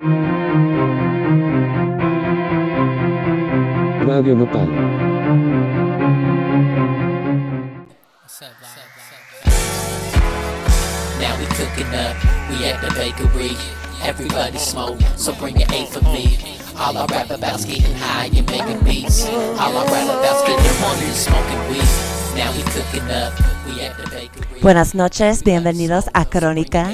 Radio Nopal. Now we cooking up, we at the bakery. Everybody smoke, so bring your A for me. All I rap about's getting high and making beats. All I rap about's getting money and smoking weed. Now we cooking up, we at the bakery. Buenas noches, bienvenidos a Crónica.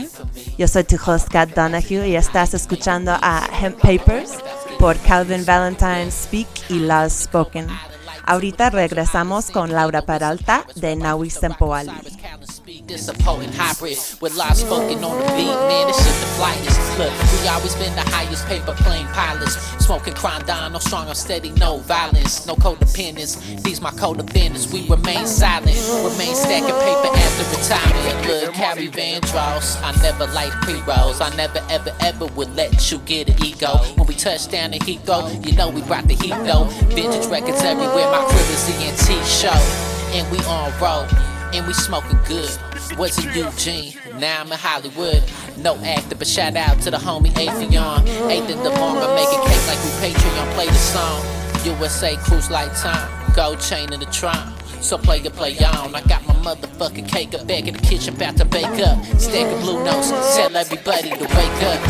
Yo soy tu host Kat Donahue y estás escuchando a Hemp Papers por Calvin Valentine Speak y Love Spoken. Ahorita regresamos con Laura Peralta de Naui Sempoali. This a potent hybrid with live spoken on the beat, man. This shit the flyest. Look, we always been the highest paper plane pilots. Smoking crime down, no strong or steady, no violence, no codependence. These my co-defendants. We remain silent, remain stacking paper after retirement. Look, Carrie Van Dross, I never like pre-rolls. I never ever ever would let you get an ego. When we touch down in Heathrow, you know we brought the heat though. Vintage records everywhere, my crib is the NT show, and we on roll and we smoking good. Was in Eugene, now I'm in Hollywood. No actor, but shout out to the homie Afion. Eighth in the morning, making cake like we Patreon. Play the song. USA cruise lifetime, gold chain in the trunk. So play it, play on. I got my motherfucking cake up back in the kitchen, about to bake up. Stack of blue notes, tell everybody to wake up.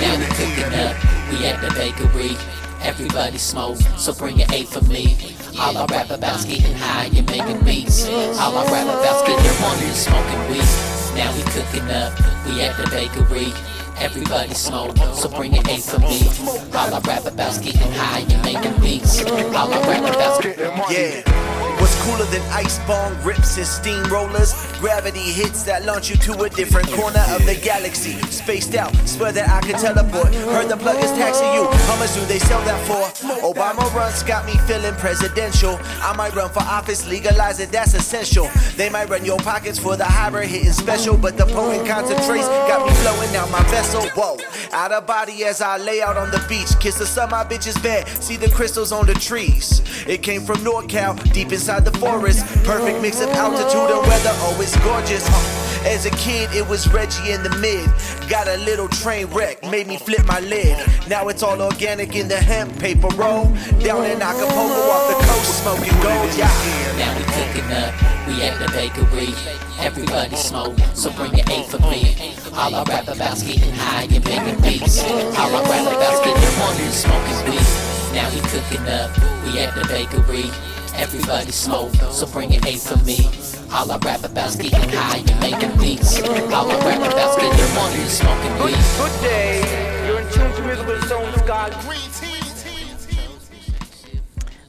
Now we cooking up, we at the bakery. Everybody smoke, so bring an eight for me. All I rap about's getting high and making beats. All I rap about's getting money and smoking weed. Now we cooking up, we at the bakery. Everybody smoke, so bring an eight for me. All I rap about's getting high and making beats. All I rap about's getting money. Yeah. What's cooler than ice bong rips and steamrollers? Gravity hits that launch you to a different corner of the galaxy. Spaced out, swear that I can teleport. Heard the plug is taxing you. How much do they sell that for? Obama runs got me feeling presidential. I might run for office, legalize it, that's essential. They might run your pockets for the hybrid hitting special, but the potent concentrates got me flowing out my vessel. Whoa, out of body as I lay out on the beach. Kiss the sun, my bitch is bad. See the crystals on the trees. It came from NorCal, deep inside the forest. Perfect mix of altitude and weather, oh, it's gorgeous. As a kid, it was Reggie in the mid. Got a little train wreck, made me flip my lid. Now it's all organic in the hemp paper roll. Down in Acapulco off the coast, smoking gold, yeah. Now we cooking up, we at the bakery. Everybody smoke, so bring your eight for me. All I rap about's getting high and making beats. All I rap about's getting money and smoking weed. Now we cooking up, we at the bakery. Everybody smoke, so bring your eight for me. All I rap about's getting high and making beats. All I rap about's getting money and smoking weed. Good day. You're in tune to musical zones, God.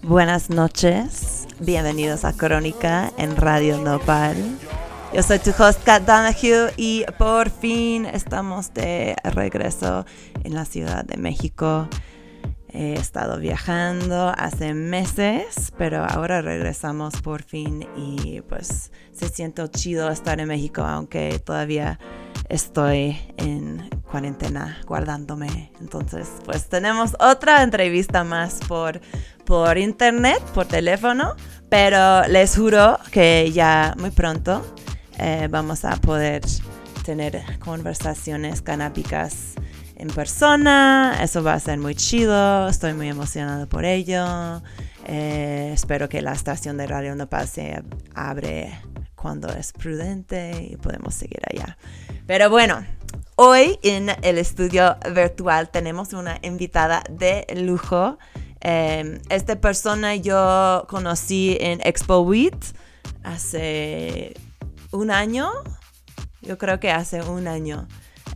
Buenas noches, bienvenidos a Crónica en Radio Nopal. Yo soy tu host Kat Donahue y por fin estamos de regreso en la Ciudad de México. He estado viajando hace meses, pero ahora regresamos por fin y pues se siente chido estar en México, aunque todavía estoy en cuarentena guardándome. Entonces, pues tenemos otra entrevista más por, por internet, por teléfono, pero les juro que ya muy pronto eh, vamos a poder tener conversaciones canábicas en persona. Eso va a ser muy chido. Estoy muy emocionado por ello. Eh, espero que la estación de Radio Nopal se abre cuando es prudente y podemos seguir allá. Pero bueno, hoy en el estudio virtual tenemos una invitada de lujo. Eh, esta persona yo conocí en Expo Wheat hace un año. Yo creo que hace un año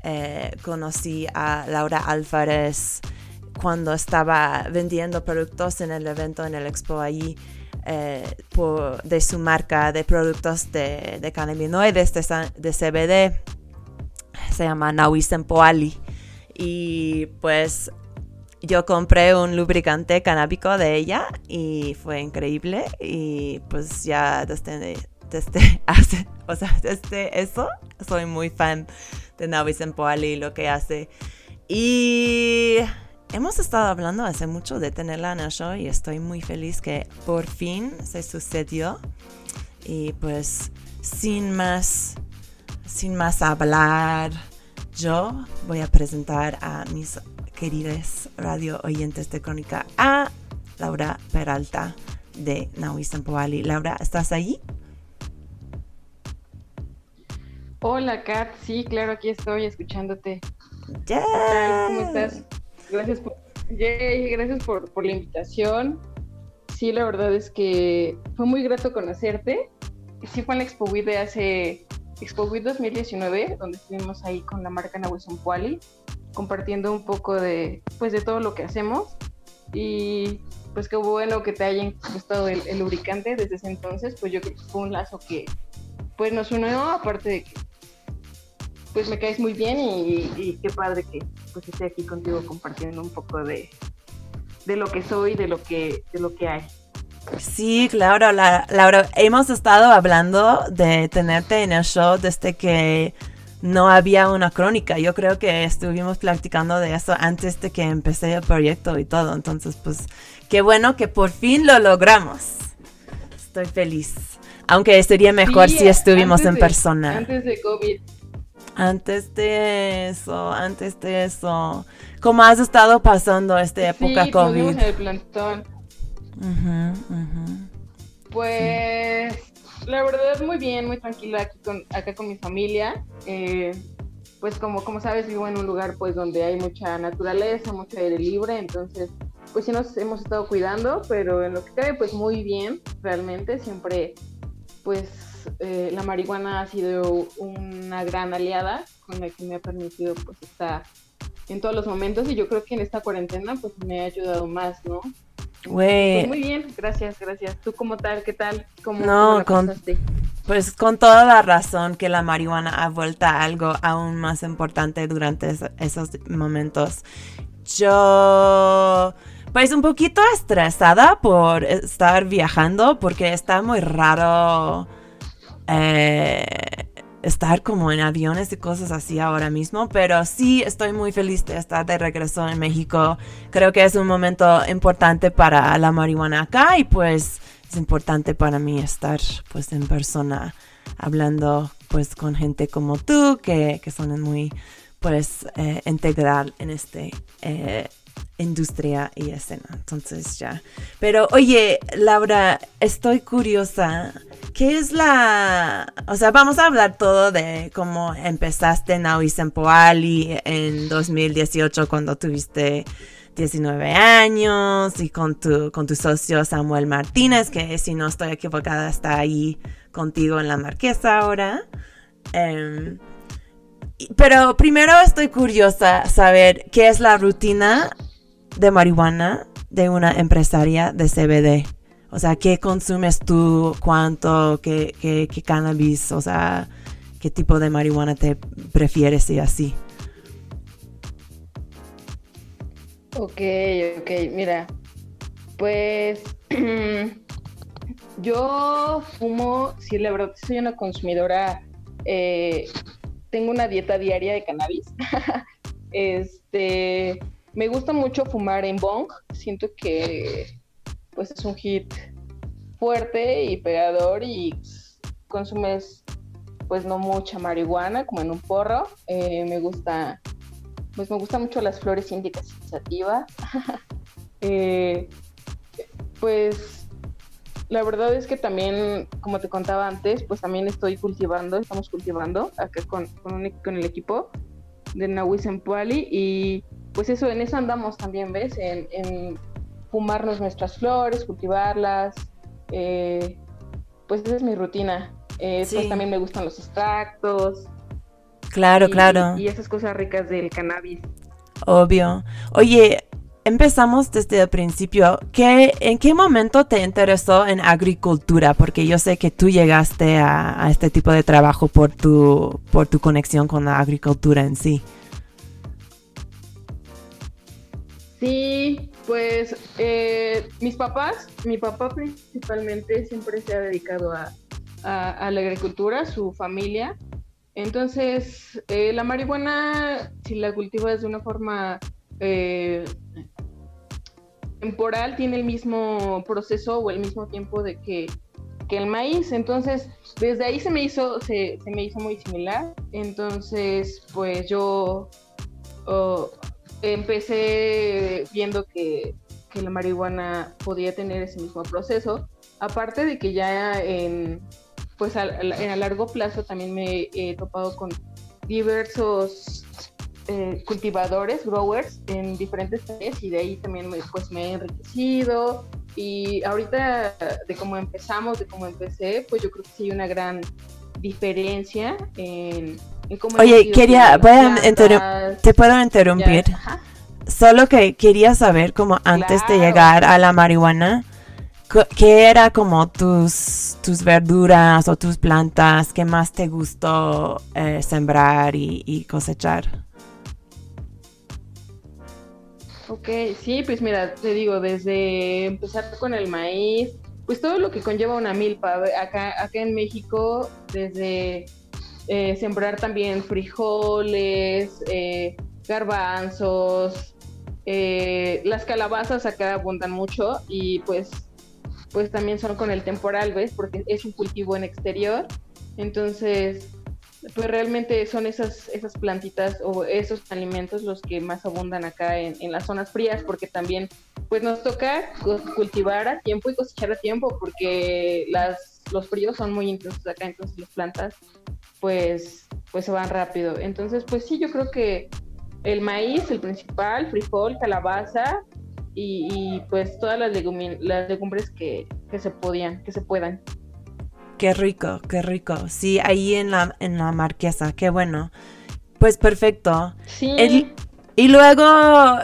eh, conocí a Laura Álvarez cuando estaba vendiendo productos en el evento en el expo allí eh, de su marca de productos de, de cannabinoides de, de CBD se llama Naui Sempoali y pues yo compré un lubricante canábico de ella y fue increíble. Y pues ya desde, desde o sea, desde eso soy muy fan de Naui Sempoali y lo que hace. Y hemos estado hablando hace mucho de tenerla en el show y estoy muy feliz que por fin se sucedió. Y pues sin más, sin más hablar, yo voy a presentar a mis queridos radio oyentes de Crónica, a Laura Peralta de Naui Sampoali. Laura, ¿estás ahí? Hola, Kat. Sí, claro, aquí estoy escuchándote. ¿Qué tal? ¿Cómo estás? Gracias por, gracias por, por la invitación. Sí, la verdad es que fue muy grato conocerte. Sí, fue en la Expo Week de hace Expo Week 2019, donde estuvimos ahí con la marca Nahuizon Puali, compartiendo un poco de, pues, de todo lo que hacemos. Y pues qué bueno que te hayan gustado el, el lubricante desde ese entonces, pues yo creo que fue un lazo que pues nos unió, aparte de que pues me caes muy bien y, qué padre que pues esté aquí contigo compartiendo un poco de, de lo que soy, de lo que, de lo que hay. Sí, claro, Laura, hemos estado hablando de tenerte en el show desde que no había una crónica. Yo creo que estuvimos platicando de eso antes de que empecé el proyecto y todo. Entonces, pues, qué bueno que por fin lo logramos. Estoy feliz. Aunque sería mejor si estuvimos en persona. Antes de COVID. Antes de eso, antes de eso. ¿Cómo has estado pasando esta época sí, COVID? el plantón. Pues la verdad muy bien, muy tranquila aquí con, acá con mi familia. Eh, pues como, como sabes, vivo en un lugar pues donde hay mucha naturaleza, mucho aire libre, entonces pues sí nos hemos estado cuidando, pero en lo que cabe pues muy bien, realmente, siempre pues eh, la marihuana ha sido una gran aliada con la que me ha permitido pues estar en todos los momentos y yo creo que en esta cuarentena pues me ha ayudado más, ¿no? Pues muy bien, gracias, gracias. ¿Tú cómo tal? ¿Qué tal? ¿Cómo, no, con, pues con toda la razón que la marihuana ha vuelto a algo aún más importante durante esos momentos. Yo pues un poquito estresada por estar viajando porque está muy raro eh, estar como en aviones y cosas así ahora mismo, pero sí estoy muy feliz de estar de regreso en México. Creo que es un momento importante para la marihuana acá y pues es importante para mí estar pues en persona hablando pues con gente como tú que, que son muy pues eh, integral en este eh, industria y escena. Entonces ya. Pero oye, Laura, estoy curiosa. ¿Qué es la... O sea, vamos a hablar todo de cómo empezaste en Sempoali en 2018 cuando tuviste 19 años y con tu, con tu socio Samuel Martínez, que si no estoy equivocada está ahí contigo en la marquesa ahora. Em, pero primero estoy curiosa saber qué es la rutina de marihuana de una empresaria de CBD? O sea, ¿qué consumes tú? ¿Cuánto? ¿Qué, qué, cannabis? O sea, ¿qué tipo de marihuana te prefieres y así? Ok, ok, mira. Pues yo fumo, sí, la verdad, soy una consumidora. Eh, tengo una dieta diaria de cannabis. este me gusta mucho fumar en bong, siento que pues es un hit fuerte y pegador y consumes pues no mucha marihuana como en un porro. Eh, me gusta pues me gusta mucho las flores índicas y sativa. Eh, pues la verdad es que también, como te contaba antes, pues también estoy cultivando, estamos cultivando acá con, con, el equipo de Nahuis Puali y pues eso, en eso andamos también, ¿ves? En, fumarnos nuestras flores, cultivarlas. Eh, pues esa es mi rutina. Eh, pues también me gustan los extractos. Claro, claro. Y esas cosas ricas del cannabis. Obvio. Oye, empezamos desde el principio. ¿Qué, ¿En qué momento te interesó en agricultura? Porque yo sé que tú llegaste a, a, este tipo de trabajo por tu, por tu conexión con la agricultura en sí. Sí, pues eh, mis papás, mi papá principalmente siempre se ha dedicado a, la agricultura, su familia. Entonces, eh, la marihuana, si la cultivas de una forma eh, temporal, tiene el mismo proceso o el mismo tiempo de que, el maíz. Entonces, desde ahí se me hizo, se, me hizo muy similar. Entonces, pues yo... Oh, empecé viendo que, que la marihuana podía tener ese mismo proceso. Aparte de que ya en, pues a, a largo plazo también me he topado con diversos eh, cultivadores, growers en diferentes áreas y de ahí también me, pues me he enriquecido y ahorita de cómo empezamos, de cómo empecé, pues yo creo que sí hay una gran diferencia en, en cómo... Oye, quería, te puedo interrumpir. Solo que quería saber cómo antes de llegar a la marihuana, ¿qué era como tus, tus verduras o tus plantas que más te gustó eh, sembrar y cosechar? Ok, sí, pues mira, te digo, desde empezar con el maíz, pues todo lo que conlleva una milpa. Acá, acá en México, desde eh, sembrar también frijoles, eh, garbanzos, eh, las calabazas acá abundan mucho y pues, pues también son con el temporal, ¿ves? Porque es un cultivo en exterior. Entonces, pues realmente son esas, esas plantitas o esos alimentos los que más abundan acá en, las zonas frías, porque también pues nos toca cultivar a tiempo y cosechar a tiempo, porque las, los fríos son muy intensos acá, entonces las plantas pues, pues se van rápido. Entonces, pues sí, yo creo que el maíz, el principal, frijol, calabaza y, pues todas las, las legumbres que, que se podían, que se puedan. Qué rico, qué rico. Sí, ahí en la, en la marquesa, qué bueno. Pues perfecto. Sí. y luego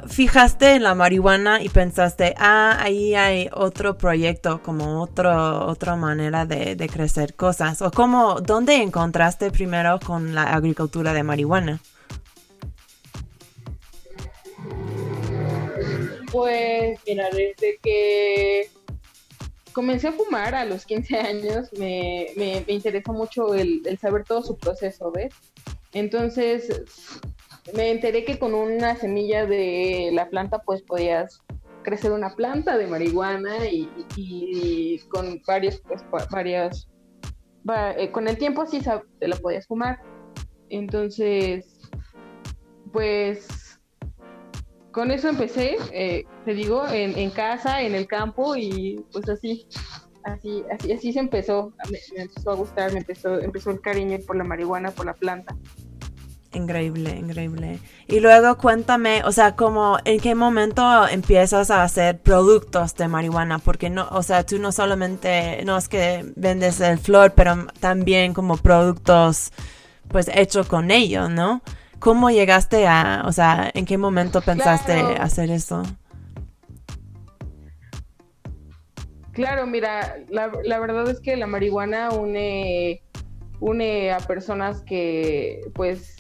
fijaste en la marihuana y pensaste, ah, ahí hay otro proyecto, como otro, otra manera de, de crecer cosas. O como, ¿dónde encontraste primero con la agricultura de marihuana? Pues, mira, desde que comencé a fumar a los 15 años, me, me, interesó mucho el, saber todo su proceso, ¿ves? Entonces, me enteré que con una semilla de la planta, pues podías crecer una planta de marihuana y, con varios, pues, varias, eh, con el tiempo sí te la podías fumar. Entonces, pues con eso empecé, eh, te digo, en, casa, en el campo y pues así, así, así, así se empezó, me, empezó a gustar, me empezó, empezó el cariño por la marihuana, por la planta. Increíble, increíble. Y luego cuéntame, o sea, como en qué momento empiezas a hacer productos de marihuana, porque no, o sea, tú no solamente, no es que vendes el flor, pero también como productos, pues, hechos con ello, ¿no? ¿Cómo llegaste a, o sea, en qué momento pensaste hacer eso? Claro, mira, la, verdad es que la marihuana une, une a personas que, pues,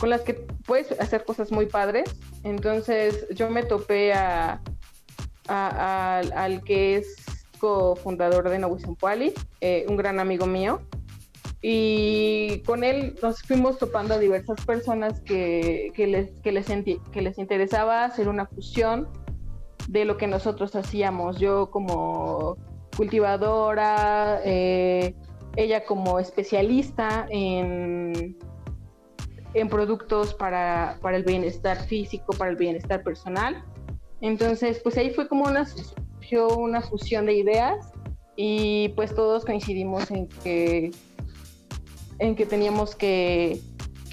con las que puedes hacer cosas muy padres. Entonces, yo me topé a, al que es cofundador de Nahuizumpali, eh, un gran amigo mío, y con él nos fuimos topando a diversas personas que, les, que, les, que les interesaba hacer una fusión de lo que nosotros hacíamos. Yo como cultivadora, eh, ella como especialista en, en productos para, para, el bienestar físico, para el bienestar personal. Entonces, pues ahí fue como una, una fusión de ideas y pues todos coincidimos en que en que teníamos que,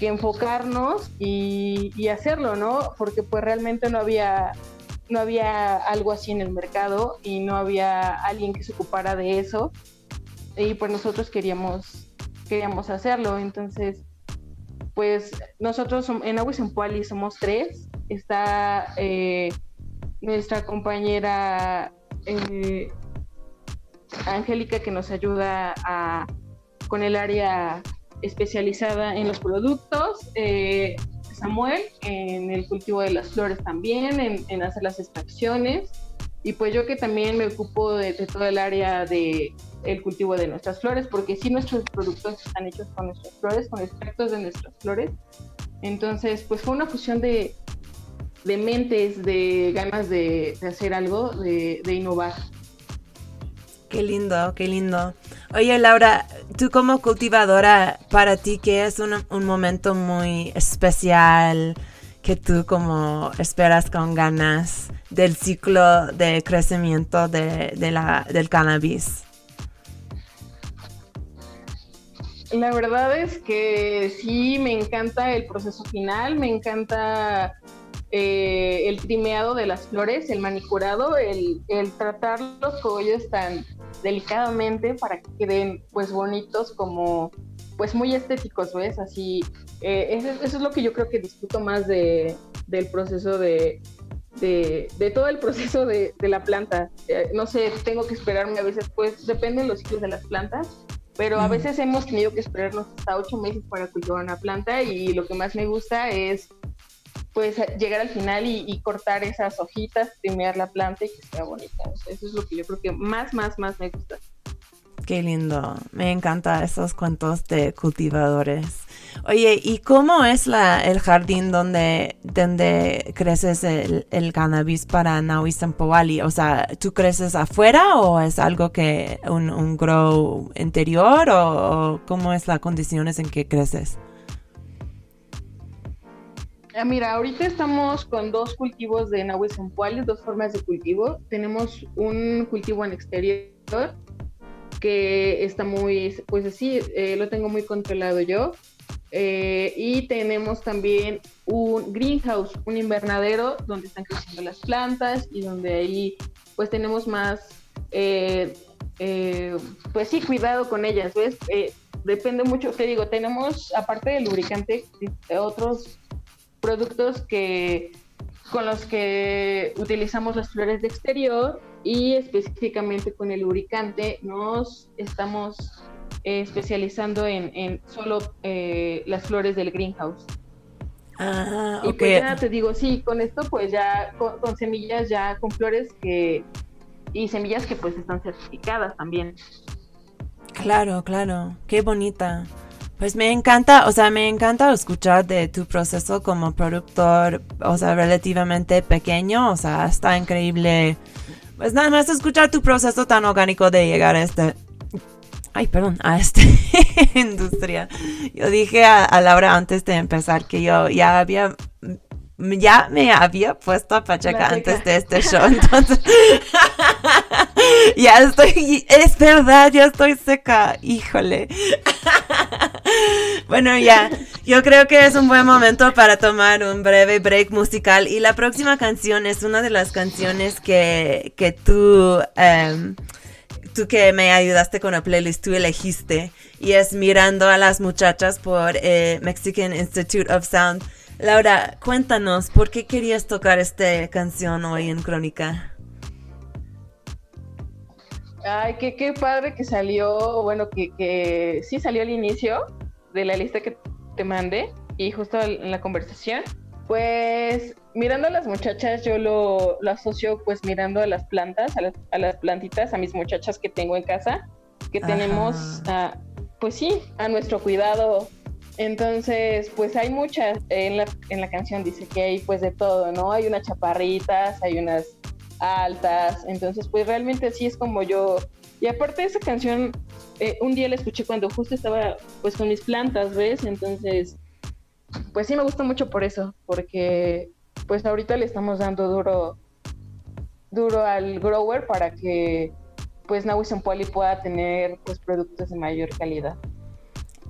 enfocarnos y, hacerlo, ¿no? Porque pues realmente no había, no había algo así en el mercado y no había alguien que se ocupara de eso. Y pues nosotros queríamos, queríamos hacerlo. Entonces, pues nosotros en Aguas en Puali somos tres. Está eh, nuestra compañera eh, Angélica que nos ayuda a, con el área especializada en los productos, eh, Samuel en el cultivo de las flores también, en, hacer las extracciones, y pues yo que también me ocupo de, todo el área de el cultivo de nuestras flores, porque sí nuestros productos están hechos con nuestras flores, con extractos de nuestras flores. Entonces, pues fue una fusión de, de mentes, de ganas de, hacer algo, de, de innovar. Qué lindo, qué lindo. Oye, Laura, tú como cultivadora, para ti, ¿qué es un, momento muy especial? que tú como esperas con ganas del ciclo de crecimiento de, la, del cannabis? La verdad es que sí, me encanta el proceso final, me encanta eh, el trimeado de las flores, el manicurado, el, el tratar los cogollos tan delicadamente para que queden pues bonitos como pues muy estéticos, ¿ves? Así, eh, eso, eso, es lo que yo creo que disfruto más de, del proceso de, de, de, todo el proceso de, de la planta. Eh, no sé, tengo que esperarme a veces, pues dependen los ciclos de las plantas, pero a veces hemos tenido que esperarnos hasta ocho meses para cultivar una planta y lo que más me gusta es pues llegar al final y, cortar esas hojitas, primear la planta y que sea bonita. Eso es lo que yo creo que más, más, más me gusta. Qué lindo. Me encantan esos cuentos de cultivadores. Oye, ¿y cómo es la, el jardín donde, donde creces el, el cannabis para Naui Sampoali? O sea, ¿tú creces afuera o es algo que un, un grow interior o, o cómo es las condiciones en que creces? Ah, mira, ahorita estamos con dos cultivos de Nahui Sampoali, dos formas de cultivo. Tenemos un cultivo en exterior que está muy, pues así, eh, lo tengo muy controlado yo. Eh, y tenemos también un greenhouse, un invernadero donde están creciendo las plantas y donde ahí pues tenemos más, eh, pues sí, cuidado con ellas, ¿ves? Depende mucho, te digo, tenemos aparte del lubricante otros productos que con los que utilizamos las flores de exterior y específicamente con el lubricante nos estamos eh, especializando en, en solo eh, las flores del greenhouse. Ah, Y pues ya te digo, sí, con esto pues ya con, con, semillas ya con flores que y semillas que pues están certificadas también. Claro, claro, qué bonita. Pues me encanta, o sea, me encanta escuchar de tu proceso como productor, o sea, relativamente pequeño, o sea, está increíble. Pues nada más escuchar tu proceso tan orgánico de llegar a este, ay, perdón, a esta industria. Yo dije a, a, Laura antes de empezar que yo ya había, ya me había puesto a Pacheca antes de este show, entonces ya estoy, es verdad, ya estoy seca, híjole. bueno, ya, yo creo que es un buen momento para tomar un breve break musical y la próxima canción es una de las canciones que, que tú... Um, tú que me ayudaste con la playlist, tú elegiste, y es Mirando a las muchachas por eh, Mexican Institute of Sound. Laura, cuéntanos, ¿por qué querías tocar esta canción hoy en Crónica? Ay, qué, qué padre que salió, bueno, que, que sí salió al inicio de la lista que te mandé y justo en la conversación. Pues mirando a las muchachas, yo lo, lo asocio pues mirando a las plantas, a las, a las, plantitas, a mis muchachas que tengo en casa, que Ajá. tenemos, a, pues sí, a nuestro cuidado. Entonces, pues hay muchas, en la, en la canción dice que hay pues de todo, ¿no? Hay unas chaparritas, hay unas altas, entonces pues realmente sí es como yo. Y aparte esa canción, eh, un día la escuché cuando justo estaba pues con mis plantas, ¿ves? Entonces pues sí me gusta mucho por eso, porque pues ahorita le estamos dando duro duro al grower para que pues Nahui Poli pueda tener pues productos de mayor calidad.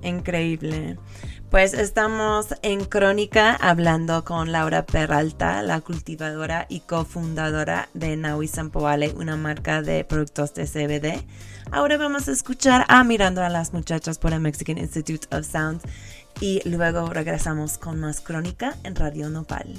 Increíble. Pues estamos en Crónica hablando con Laura Peralta, la cultivadora y cofundadora de Naui Sampoale, una marca de productos de CBD. Ahora vamos a escuchar a Mirando a las Muchachas por el Mexican Institute of Sound y luego regresamos con más Crónica en Radio Nopal.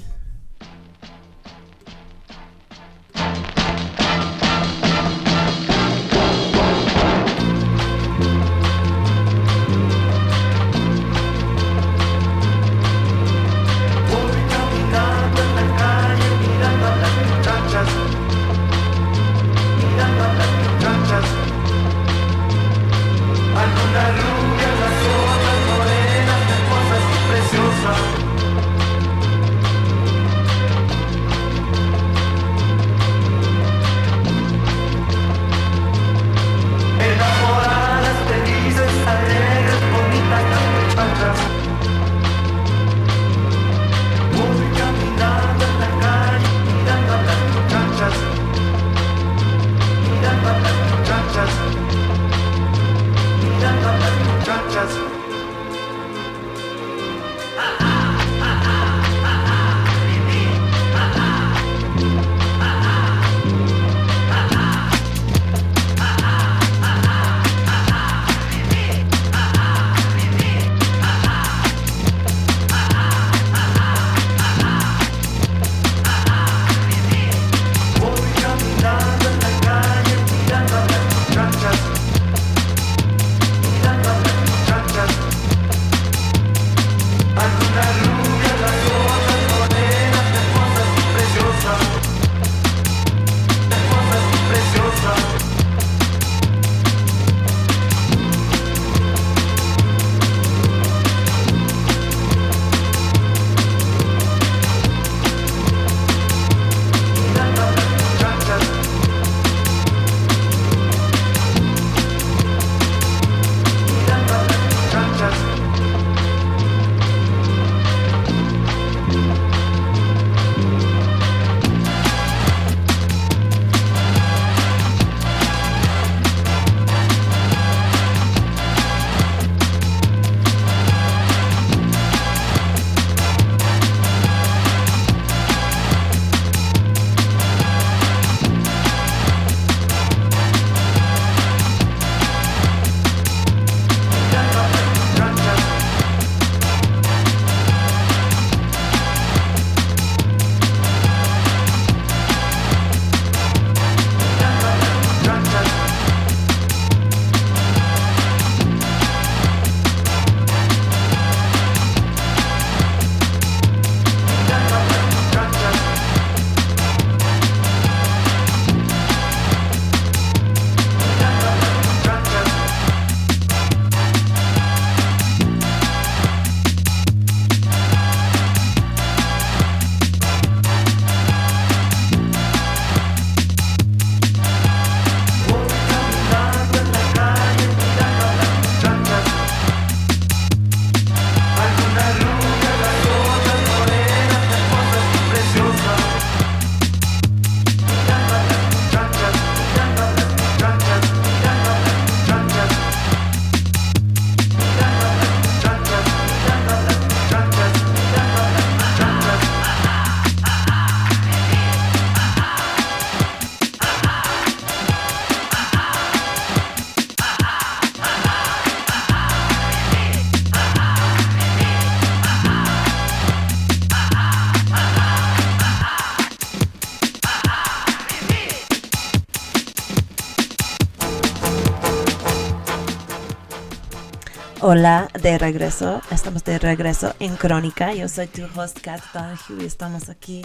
Hola, de regreso. Estamos de regreso en Crónica. Yo soy tu host, Kat Donahue, y estamos aquí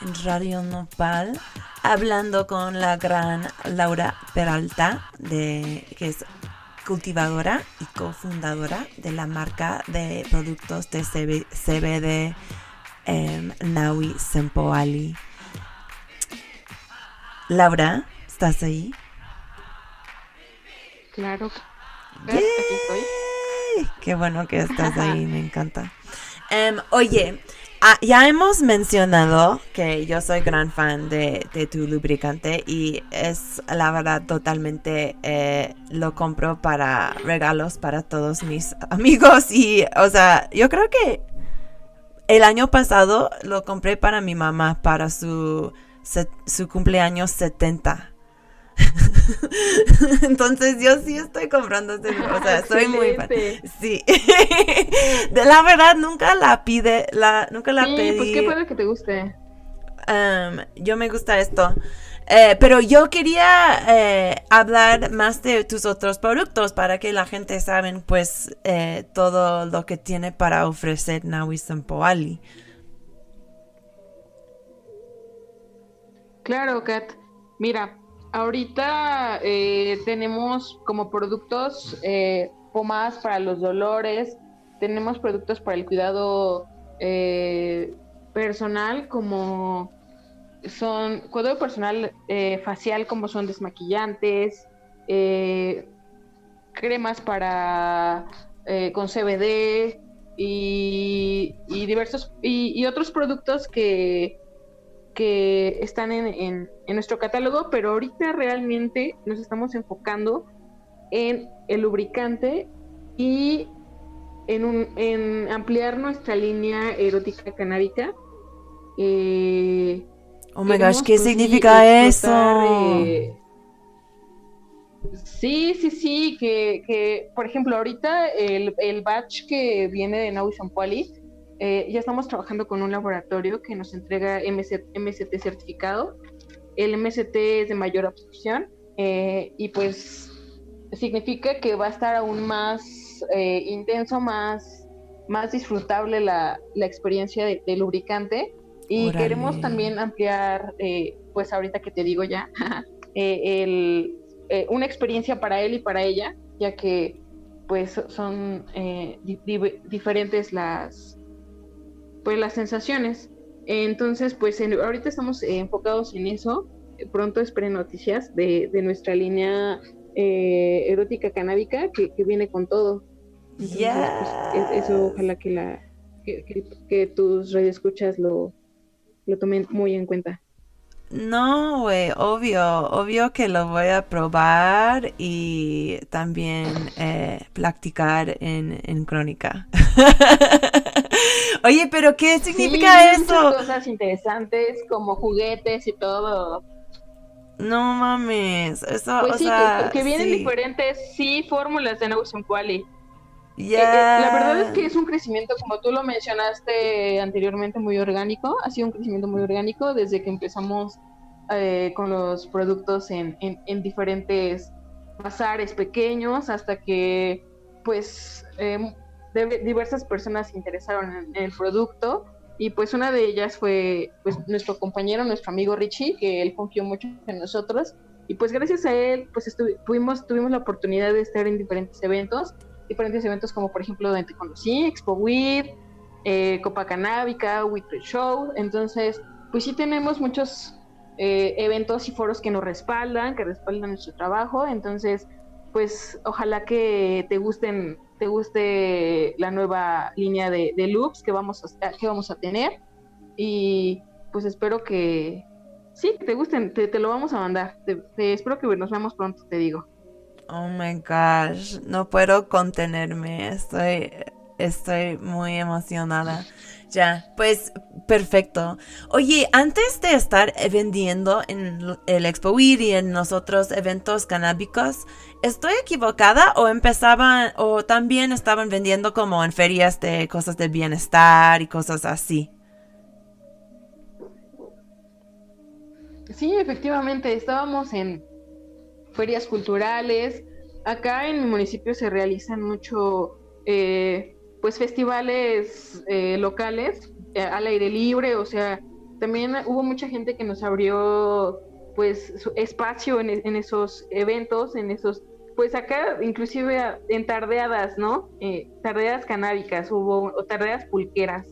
en Radio Nopal hablando con la gran Laura Peralta, de, que es cultivadora y cofundadora de la marca de productos de CB CBD em, Naui Sempoali. Laura, ¿estás ahí? Claro. Aquí estoy. Qué bueno que estás ahí, me encanta. Em, oye, ah, ya hemos mencionado que yo soy gran fan de, tu lubricante y es la verdad totalmente eh, lo compro para regalos para todos mis amigos y, o sea, yo creo que el año pasado lo compré para mi mamá para su, su cumpleaños 70. Entonces yo sí estoy comprando este, o sea, soy muy fan. Sí. De la verdad nunca la pide, la nunca la Sí, pedí. pues qué padre que te guste. Um, yo me gusta esto. Eh, pero yo quería eh, hablar más de tus otros productos para que la gente saben pues eh, todo lo que tiene para ofrecer Naui Sampoali. Claro, Kat. Mira, ahorita eh, tenemos como productos eh, pomadas para los dolores, tenemos productos para el cuidado eh, personal como son cuidado personal facial como son desmaquillantes, cremas para con CBD y, diversos y otros productos que que están en, en- en nuestro catálogo, pero ahorita realmente nos estamos enfocando en el lubricante y en, un- en ampliar nuestra línea erótica canábica. Eh, Oh my gosh, ¿qué pues, significa explotar, eso? eh, Sí, sí, sí, que, que, por ejemplo, ahorita el, el batch que viene de Sampuali, eh, ya estamos trabajando con un laboratorio que nos entrega MC MST certificado. El MST es de mayor absorción eh, y pues significa que va a estar aún más eh, intenso, más, más disfrutable la, la experiencia de, de lubricante. Y Órale. queremos también ampliar, eh, pues ahorita que te digo ya, eh, el, eh, una experiencia para él y para ella, ya que pues son di- diferentes las pues las sensaciones. Entonces, pues en- ahorita estamos eh, enfocados en eso. Pronto esperen noticias de, de nuestra línea eh, erótica canábica que, que viene con todo. Entonces, pues, eso ojalá que la que, que- que tus radioescuchas lo, lo tomen muy en cuenta. No, güey, obvio, obvio que lo voy a probar y también eh, practicar en, en crónica. Oye, pero ¿qué significa Sí, eso? cosas interesantes como juguetes y todo. No mames, eso, Pues o sí, sea, que, que vienen sí, diferentes, sí, fórmulas de Nausion Quali. Eh, eh. La verdad es que es un crecimiento, como tú lo mencionaste anteriormente, muy orgánico. Ha sido un crecimiento muy orgánico desde que empezamos eh, con los productos en, en- en diferentes bazares pequeños hasta que, pues, eh, de- diversas personas se interesaron en, en el producto. Y pues una de ellas fue pues, nuestro compañero, nuestro amigo Richie, que él confió mucho en nosotros. Y pues gracias a él, pues tuvimos la oportunidad de estar en diferentes eventos diferentes eventos como por ejemplo donde te conocí, Expo WID, eh, Copa Canábica, Trade Show. Entonces, pues sí tenemos muchos eh, eventos y foros que nos respaldan, que respaldan nuestro trabajo. Entonces, pues ojalá que te gusten, te guste la nueva línea de, de loops que vamos a, que vamos a tener. Y pues espero que sí, que te gusten, te, te lo vamos a mandar. Te- te- espero que nos veamos pronto, te digo. Oh my gosh, no puedo contenerme, estoy, estoy muy emocionada. Ya, pues perfecto. Oye, antes de estar vendiendo en el Expo Weed y en los otros eventos canábicos, ¿estoy equivocada o empezaban o también estaban vendiendo como en ferias de cosas de bienestar y cosas así? Sí, efectivamente, estábamos en ferias culturales. Acá en mi municipio se realizan mucho eh, pues festivales eh, locales eh, al aire libre, o sea, también hubo mucha gente que nos abrió pues espacio en, en esos eventos, en esos, pues acá inclusive en tardeadas, ¿no? Tardeadas canábicas hubo, o tardeadas pulqueras.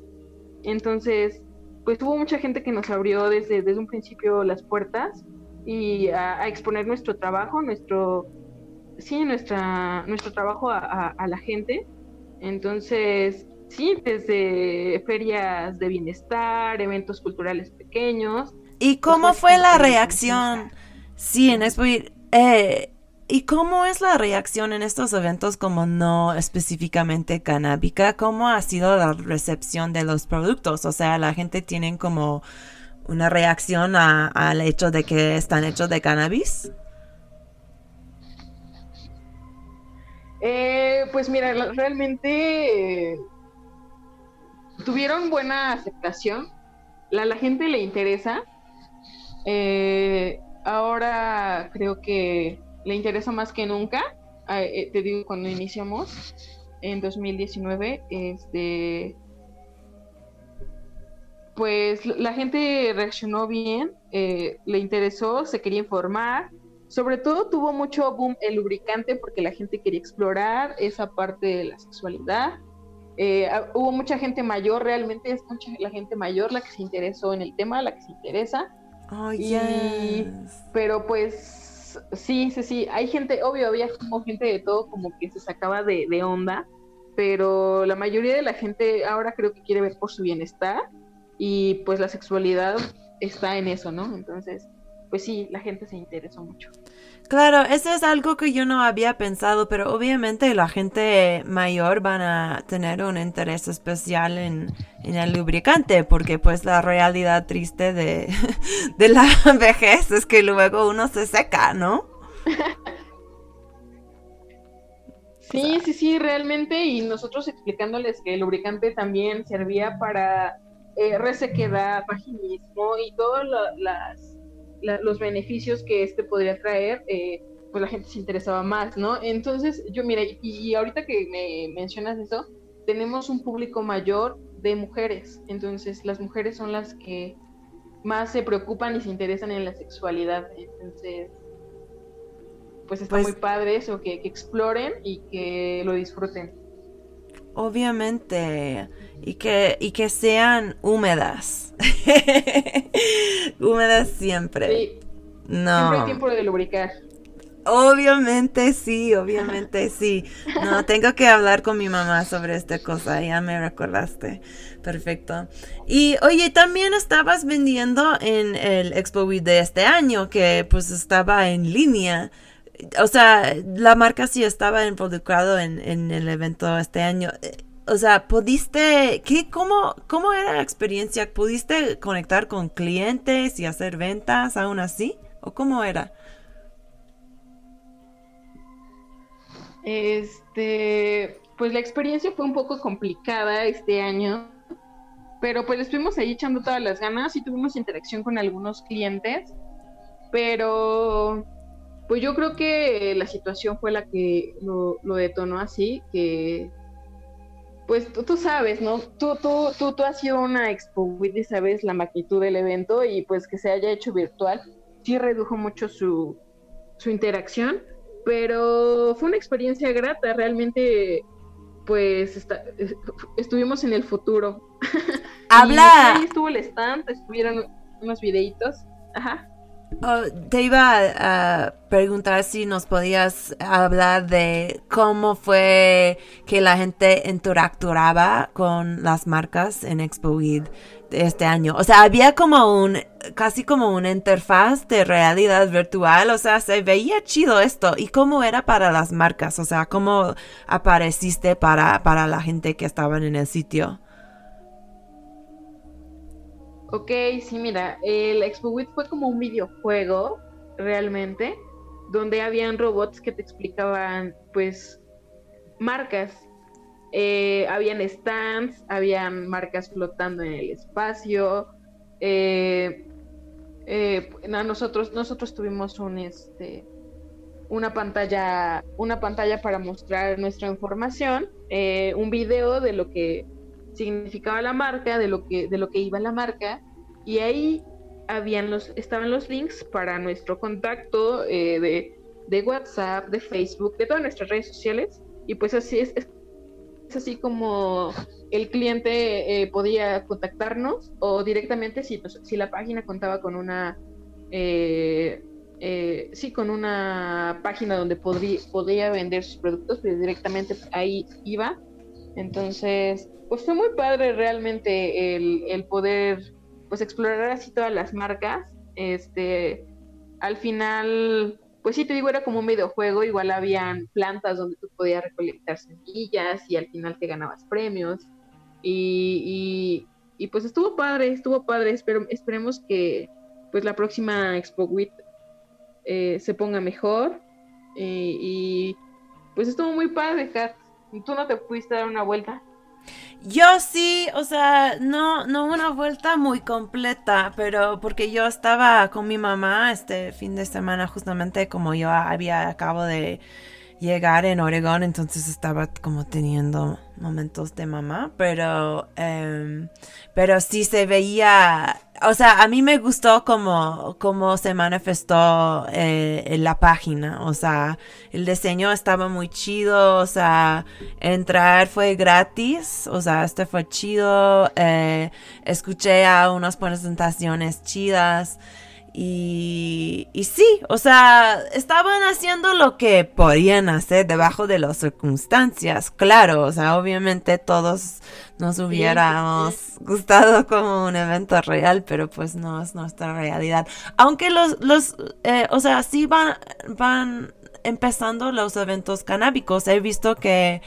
Entonces, pues hubo mucha gente que nos abrió desde, desde un principio las puertas y a, a exponer nuestro trabajo, nuestro, sí, nuestra, nuestro trabajo a, a, a la gente. Entonces, sí, desde ferias de bienestar, eventos culturales pequeños. ¿Y cómo fue la reacción? Sí, en Expo eh, ¿Y cómo es la reacción en estos eventos como no específicamente canábica? ¿Cómo ha sido la recepción de los productos? O sea, la gente tiene como una reacción al hecho de que están hechos de cannabis. Eh, pues mira, realmente eh, tuvieron buena aceptación. La, la gente le interesa. Eh, ahora creo que le interesa más que nunca. Ah, eh, te digo, cuando iniciamos en 2019, este, pues la gente reaccionó bien, eh, le interesó, se quería informar. Sobre todo tuvo mucho boom el lubricante porque la gente quería explorar esa parte de la sexualidad. Eh, ah, hubo mucha gente mayor, realmente es mucha la gente mayor la que se interesó en el tema, la que se interesa. Oh, Y- yes. Pero pues sí, sí, sí, hay gente, obvio, había como gente de todo como que se sacaba de, de onda, pero la mayoría de la gente ahora creo que quiere ver por su bienestar y pues la sexualidad está en eso, ¿no? Entonces, pues sí, la gente se interesó mucho. Claro, eso es algo que yo no había pensado, pero obviamente la gente mayor van a tener un interés especial en, en el lubricante, porque pues la realidad triste de, de la vejez es que luego uno se seca, ¿no? Sí, sí, sí, realmente, y nosotros explicándoles que el lubricante también servía para eh, resequedad, vaginismo y todos las, la- los beneficios que este podría traer, eh, pues la gente se interesaba más, ¿no? Entonces, yo, mira, y, y ahorita que me mencionas eso, tenemos un público mayor de mujeres, entonces las mujeres son las que más se preocupan y se interesan en la sexualidad, entonces pues está Pues- muy padre eso, que, que exploren y que lo disfruten. Obviamente. Y que, y que sean húmedas. húmedas siempre. Sí, siempre No. hay tiempo de lubricar. Obviamente sí, obviamente sí. No, tengo que hablar con mi mamá sobre esta cosa, ya me recordaste. Perfecto. Y oye, también estabas vendiendo en el Expo Week de este año, que pues estaba en línea. O sea, la marca sí estaba involucrado en, en el evento este año. O sea, ¿pudiste, qué, cómo, cómo era la experiencia? ¿Pudiste conectar con clientes y hacer ventas aún así? ¿O cómo era? Este, pues la experiencia fue un poco complicada este año, pero pues estuvimos ahí echando todas las ganas y tuvimos interacción con algunos clientes, pero pues yo creo que la situación fue la que lo, lo detonó así, que pues tú, tú sabes, ¿no? Tú, tú, tú, tú has sido una expo y sabes la magnitud del evento y pues que se haya hecho virtual, sí redujo mucho su, su interacción, pero fue una experiencia grata, realmente pues está- es- estuvimos en el futuro. Y Habla. ahí estuvo el stand, estuvieron unos videitos. Ajá. Oh, te iba a, preguntar si nos podías hablar de cómo fue que la gente interactuaba con las marcas en Expo Week de este año. O sea, había como un, casi como una interfaz de realidad virtual. O sea, se veía chido esto. ¿Y cómo era para las marcas? O sea, ¿cómo apareciste para, para la gente que estaban en el sitio? Ok, sí, mira, el Expo Week fue como un videojuego, realmente, donde habían robots que te explicaban, pues, marcas. Eh, habían stands, habían marcas flotando en el espacio. eh, eh, nosotros, nosotros tuvimos un, este, una pantalla, una pantalla para mostrar nuestra información, un video de lo que significaba la marca, de lo que, de lo que iba la marca, y ahí habían los, estaban los links para nuestro contacto eh, de, de, WhatsApp, de Facebook, de todas nuestras redes sociales, y pues así es, es, así como el cliente eh, podía contactarnos o directamente si, pues, si la página contaba con una eh, eh, sí, con una página donde podría, podría vender sus productos, pues directamente ahí iba. Entonces, pues fue muy padre realmente el, el poder pues explorar así todas las marcas. Este, al final, pues sí te digo, era como un videojuego, igual habían plantas donde tú podías recolectar semillas y al final te ganabas premios. Y, y, pues estuvo padre, estuvo padre. Espero, esperemos que pues la próxima Expo WIT eh, se ponga mejor. Y pues estuvo muy padre, Kat. ¿Tú no te pudiste dar una vuelta? Yo sí, o sea, no, no una vuelta muy completa, pero porque yo estaba con mi mamá este fin de semana, justamente como yo había acabo de llegar en Oregón, entonces estaba como teniendo momentos de mamá, pero, um, pero sí se veía, o sea, a mí me gustó como, como se manifestó eh, en la página, o sea, el diseño estaba muy chido, o sea, entrar fue gratis, o sea, este fue chido, eh, escuché a unas presentaciones chidas. Y, y, sí, o sea, estaban haciendo lo que podían hacer debajo de las circunstancias, claro, o sea, obviamente todos nos hubiéramos sí, sí. gustado como un evento real, pero pues no es nuestra realidad. Aunque los, los eh, o sea, sí van, van empezando los eventos canábicos, he visto que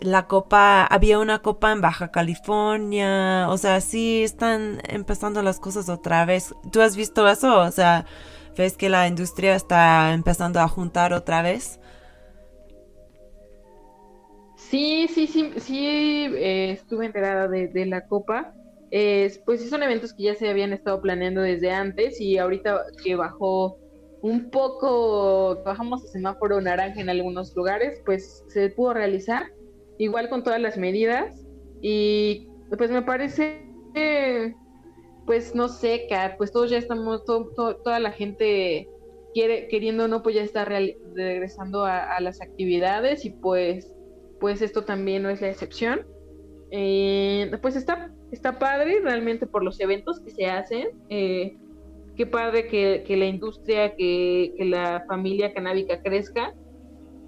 la copa, había una copa en Baja California, o sea, sí están empezando las cosas otra vez. ¿Tú has visto eso? O sea, ¿ves que la industria está empezando a juntar otra vez? Sí, sí, sí, sí, eh, estuve enterada de, la copa. Pues sí son eventos que ya se habían estado planeando desde antes y ahorita que bajó un poco, bajamos a semáforo naranja en algunos lugares, pues se pudo realizar igual con todas las medidas y pues me parece pues no sé Kat, pues todos ya estamos to, to, toda la gente quiere queriendo o no pues ya está regresando a, a, las actividades y pues pues esto también no es la excepción. Eh, pues está está padre realmente por los eventos que se hacen eh, qué padre que, que la industria que, que la familia canábica crezca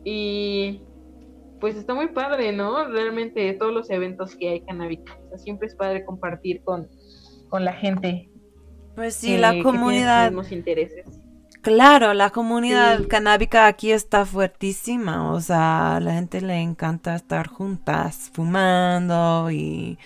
y pues está muy padre, ¿no? Realmente todos los eventos que hay canábicos. O sea, siempre es padre compartir con, con la gente. Pues sí, eh, la comunidad. Que intereses. Claro, la comunidad sí. canábica aquí está fuertísima. O sea, a la gente le encanta estar juntas, fumando y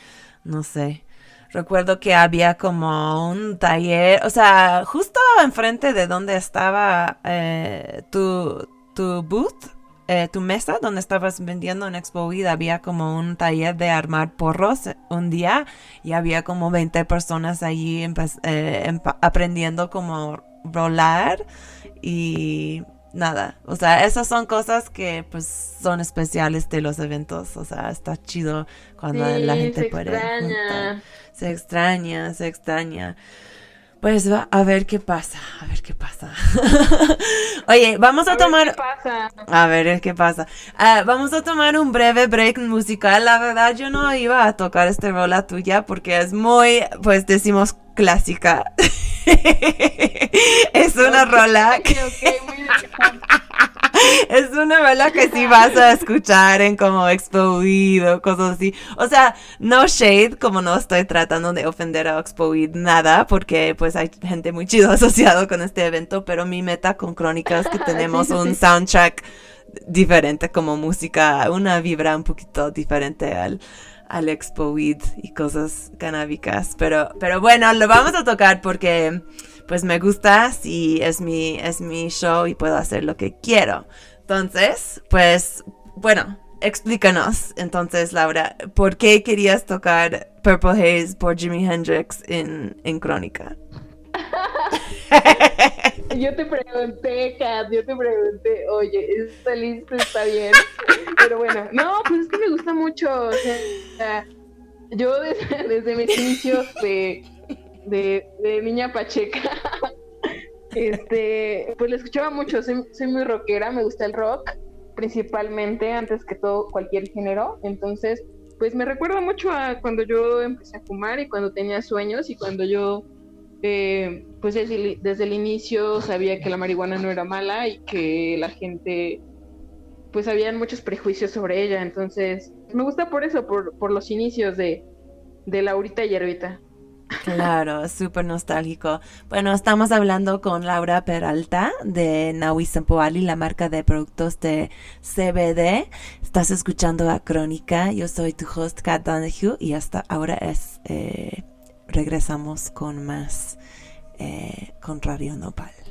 no sé. Recuerdo que había como un taller, o sea, justo enfrente de donde estaba eh, tu, tu booth, eh, tu mesa donde estabas vendiendo en Expo había como un taller de armar porros un día y había como 20 personas allí eh, aprendiendo cómo rolar y nada, o sea, esas son cosas que pues son especiales de los eventos, o sea, está chido cuando sí, la gente se puede extraña. Se extraña, se extraña. Pues va a ver qué pasa, a ver qué pasa. Oye, vamos a, A tomar. ver qué pasa. A ver qué pasa. Ah, vamos a tomar un breve break musical. La verdad, yo no iba a tocar este rola tuya porque es muy, pues decimos, clásica. es una rola. Ok, ok, muy interesante. es una rola que sí vas a escuchar en como Expoid o cosas así. O sea, no shade, como no estoy tratando de ofender a Expoid nada, porque pues hay gente muy chido asociado con este evento, pero mi meta con Crónicas es que tenemos Sí, sí, un soundtrack diferente como música, una vibra un poquito diferente al al Expo Weed y cosas canábicas, pero pero bueno, lo vamos a tocar porque pues me gusta y es mi es mi show y puedo hacer lo que quiero. Entonces, pues bueno, explícanos entonces Laura, ¿por qué querías tocar Purple Haze por Jimi Hendrix en en Crónica? yo te pregunté, Kat, yo te pregunté, oye, ¿está listo? ¿Está bien? Pero bueno, no, pues es que me gusta mucho. O sea, yo desde, desde mis inicios de, de, niña pacheca, este, pues le escuchaba mucho. Soy, soy muy rockera, me gusta el rock, principalmente, antes que todo, cualquier género. Entonces, pues me recuerda mucho a cuando yo empecé a fumar y cuando tenía sueños y cuando yo, eh, pues desde, desde el inicio sabía que la marihuana no era mala y que la gente, pues habían muchos prejuicios sobre ella. Entonces, me gusta por eso, por, por los inicios de, de Laurita y Herbita. Claro, súper nostálgico. Bueno, estamos hablando con Laura Peralta de Naui Sempoali, la marca de productos de CBD. Estás escuchando a Crónica. Yo soy tu host, Kat Donahue, y hasta ahora es eh, regresamos con más eh, con Radio Nopal.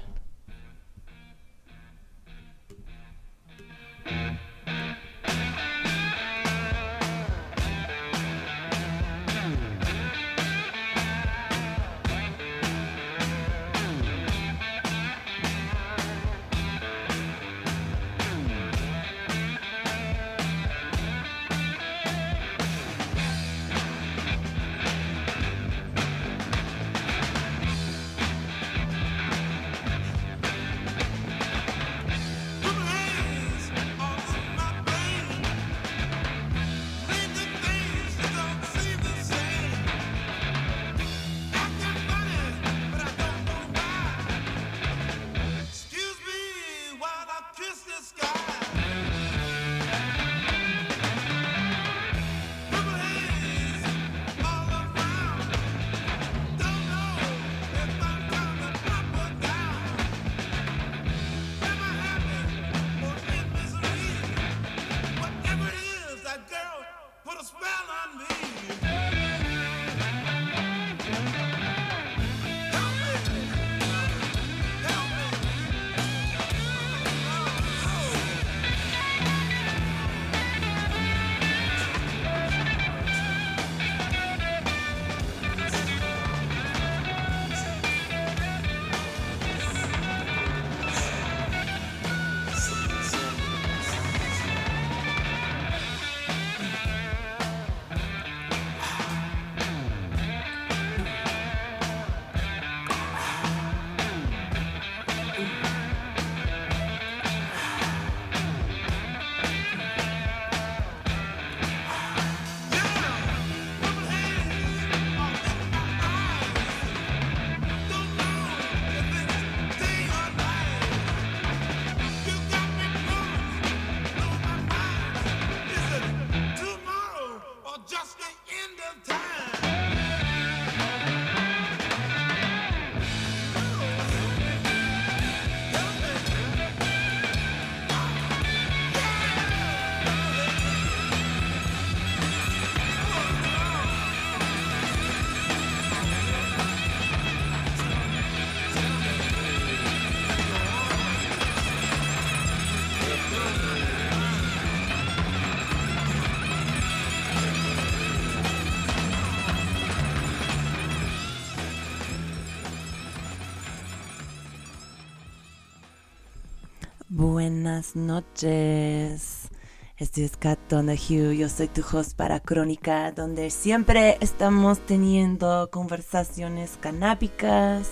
Buenas noches. Este es Kat Donahue. Yo soy tu host para Crónica, donde siempre estamos teniendo conversaciones canábicas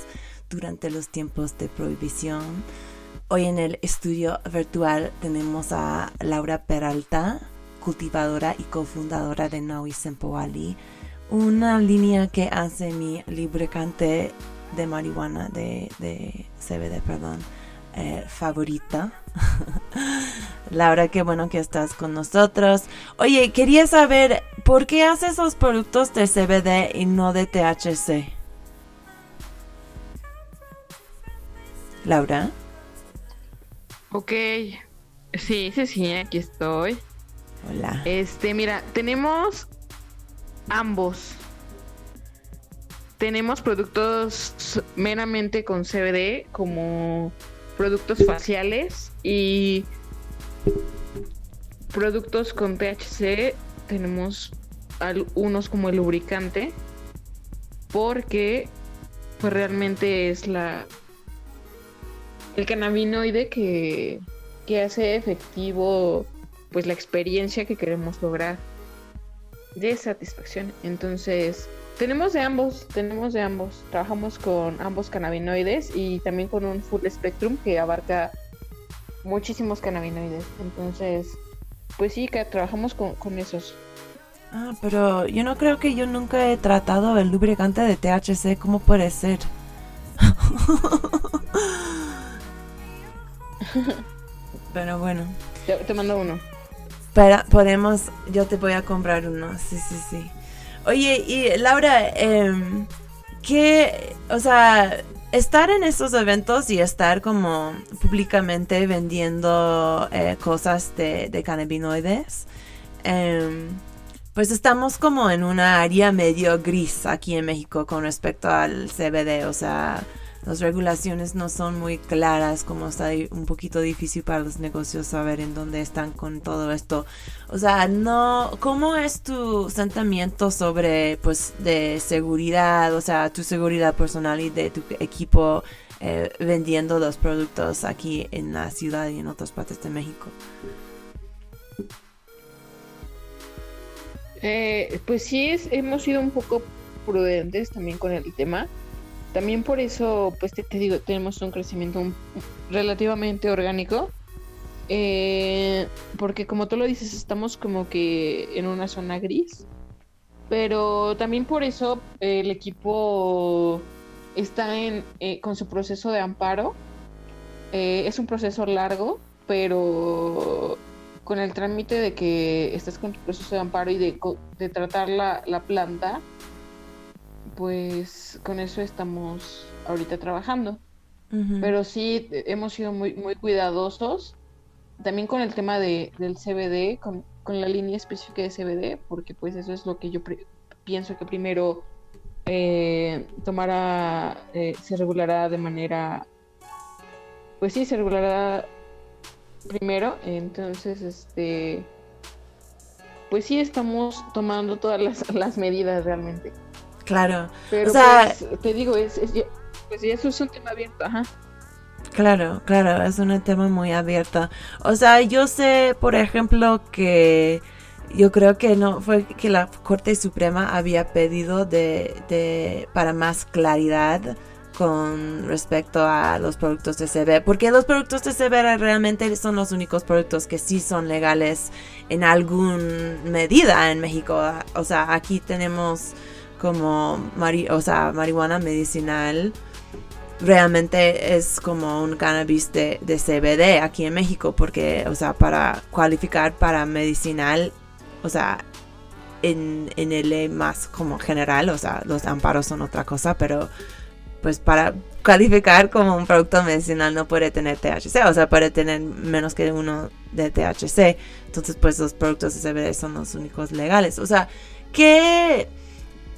durante los tiempos de prohibición. Hoy en el estudio virtual tenemos a Laura Peralta, cultivadora y cofundadora de Naui Sempoali, una línea que hace mi lubricante de marihuana, de, de CBD, perdón, eh, favorita. Laura, qué bueno que estás con nosotros. Oye, quería saber, ¿por qué haces esos productos de CBD y no de THC? Laura. Ok, sí, sí, sí, aquí estoy. Hola. Este, mira, tenemos ambos. Tenemos productos meramente con CBD, como productos faciales y productos con THC. Tenemos al- unos como el lubricante, porque pues realmente es la el cannabinoide que, que hace efectivo pues la experiencia que queremos lograr de satisfacción. Entonces, tenemos de ambos, tenemos de ambos. Trabajamos con ambos cannabinoides y también con un full spectrum que abarca muchísimos cannabinoides. Entonces, pues sí, que trabajamos con, con esos. Ah, pero yo no creo que yo nunca he tratado el lubricante de THC. ¿Cómo puede ser? pero bueno. Te, te mando uno. Para, podemos, yo te voy a comprar uno, sí, sí, sí. Oye, y Laura, em, ¿qué, o sea, estar en estos eventos y estar como públicamente vendiendo eh, cosas de, de cannabinoides, em, pues estamos como en una área medio gris aquí en México con respecto al CBD, o sea, las regulaciones no son muy claras, como está un poquito difícil para los negocios saber en dónde están con todo esto. O sea, no, ¿cómo es tu sentimiento sobre, pues, de seguridad, o sea, tu seguridad personal y de tu equipo eh, vendiendo los productos aquí en la ciudad y en otras partes de México? Eh, pues sí, es, hemos sido un poco prudentes también con el tema. También por eso, pues te, digo, tenemos un crecimiento relativamente orgánico. Eh, porque como tú lo dices, estamos como que en una zona gris. Pero también por eso eh, el equipo está en, eh, con su proceso de amparo. Eh, es un proceso largo, pero con el trámite de que estás con tu proceso de amparo y de, de tratar la, la planta, pues con eso estamos ahorita trabajando. Pero sí eh, hemos sido muy, muy cuidadosos. También con el tema de, del CBD, con, con la línea específica de CBD, porque pues eso es lo que yo pienso que primero eh, tomará, eh, se regulará de manera, pues sí, se regulará primero. Entonces, este, pues sí estamos tomando todas las, las medidas realmente. Claro, Pero O sea- pues, te digo, es, pues ya eso es un tema abierto, ajá. Claro, claro, es un tema muy abierto. O sea, yo sé, por ejemplo, que yo creo que no fue que la Corte Suprema había pedido de, de para más claridad con respecto a los productos de CBD, porque los productos de CBD realmente son los únicos productos que sí son legales en alguna medida en México. O sea, aquí tenemos como mari o sea, marihuana medicinal realmente es como un cannabis de, CBD aquí en México, porque, o sea, para cualificar para medicinal, o sea, en, en el más como general, o sea, los amparos son otra cosa, pero pues para calificar como un producto medicinal no puede tener THC, o sea, puede tener menos que uno de THC. Entonces, pues los productos de CBD son los únicos legales. O sea, ¿qué,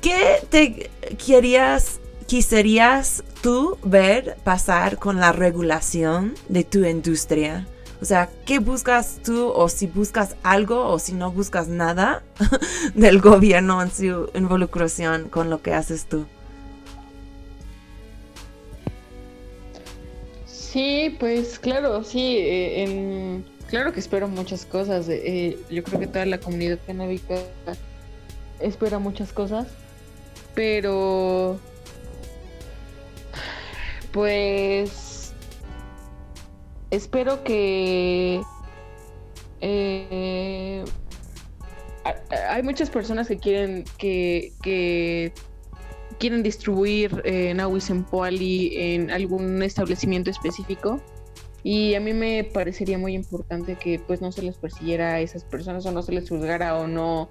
qué te querías, quisieras tú ver pasar con la regulación de tu industria? O sea, ¿qué buscas tú o si buscas algo o si no buscas nada del gobierno en su involucración con lo que haces tú? Sí, pues claro, sí, eh, claro que espero muchas cosas. eh, yo creo que toda la comunidad canábica espera muchas cosas, pero pues espero que eh, hay muchas personas que quieren que, que quieren distribuir eh, Nawis en Poali en algún establecimiento específico. Y a mí me parecería muy importante que pues no se les persiguiera a esas personas o no se les juzgara o no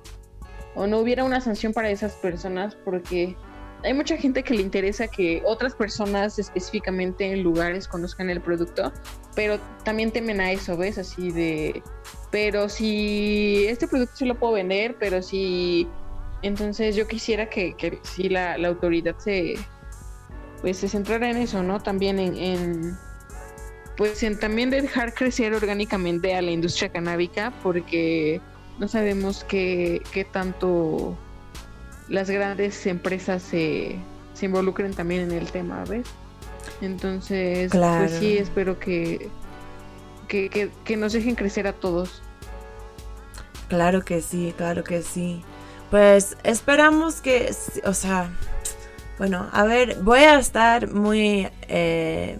o no hubiera una sanción para esas personas porque hay mucha gente que le interesa que otras personas específicamente en lugares conozcan el producto, pero también temen a eso, ¿ves? Así de, pero si este producto sí lo puedo vender, pero si entonces yo quisiera que, que sí la, la autoridad se pues se centrara en eso, ¿no? También en, en pues en también de dejar crecer orgánicamente a la industria canábica porque no sabemos qué, qué tanto las grandes empresas se, se involucren también en el tema, ¿ves? Entonces, Claro. pues sí, espero que, que, que, que nos dejen crecer a todos. Claro que sí, claro que sí. Pues esperamos que, o sea, bueno, a ver, voy a estar muy eh,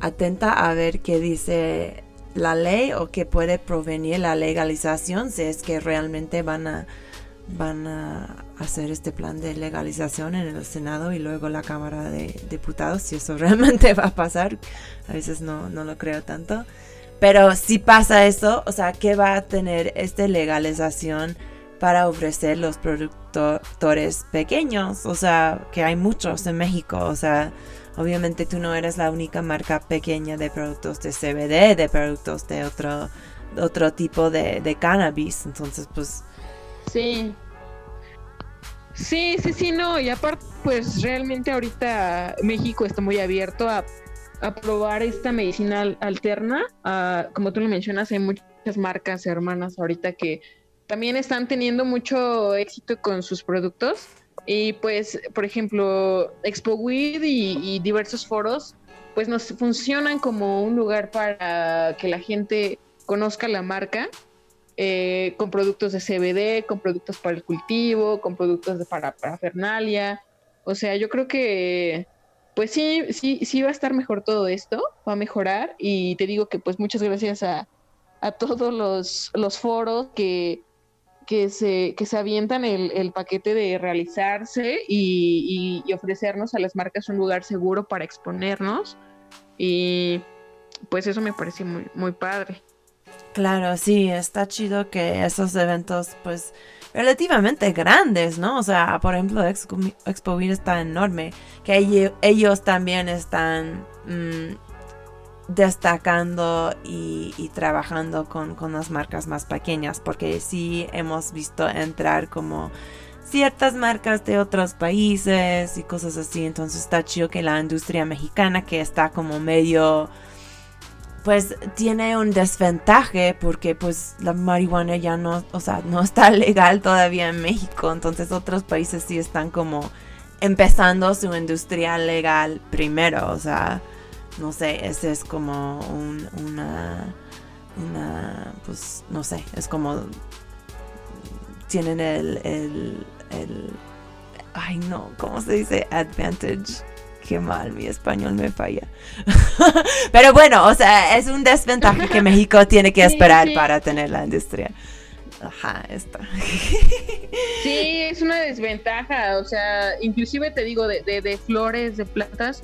atenta a ver qué dice la ley o qué puede provenir la legalización, si es que realmente van a, van a hacer este plan de legalización en el Senado y luego la Cámara de Diputados, si eso realmente va a pasar. A veces no, no lo creo tanto. Pero si pasa eso, o sea, ¿qué va a tener esta legalización para ofrecer los productores pequeños? O sea, que hay muchos en México. O sea, obviamente tú no eres la única marca pequeña de productos de CBD, de productos de otro, otro tipo de, cannabis. Entonces, pues, Sí. Sí, sí, sí, no. Y aparte, pues realmente ahorita México está muy abierto a, a probar esta medicina al- alterna. Ah, como tú lo mencionas, hay muchas marcas hermanas ahorita que también están teniendo mucho éxito con sus productos. Y pues, por ejemplo, Expo Weed y, y diversos foros, pues nos funcionan como un lugar para que la gente conozca la marca eh, con productos de CBD, con productos para el cultivo, con productos de para parafernalia. O sea, yo creo que, pues sí, sí, sí va a estar mejor todo esto, va a mejorar. Y te digo que pues muchas gracias a, a todos los, los foros que, que, se, que se avientan el, el paquete de realizarse y, ofrecernos a las marcas un lugar seguro para exponernos. Y pues eso me parece muy, muy padre. Claro, sí, está chido que esos eventos, pues, relativamente grandes, ¿no? O sea, por ejemplo, Expo, Expo está enorme, que ello- ellos también están mm, destacando y, trabajando con, con las marcas más pequeñas, porque sí hemos visto entrar como ciertas marcas de otros países y cosas así, entonces está chido que la industria mexicana, que está como medio pues tiene un desventaje porque pues la marihuana ya no, o sea, no está legal todavía en México, entonces otros países sí están como empezando su industria legal primero, o sea, no sé, ese es como un, una, una, pues no sé, es como tienen el, el, el, ay no, ¿cómo se dice? Advantage. Qué mal, mi español me falla. Pero bueno, o sea, es un desventaje que México tiene que esperar sí. para tener la industria. Ajá, esto. Sí, es una desventaja, o sea, inclusive te digo, de, de, de flores, de plantas,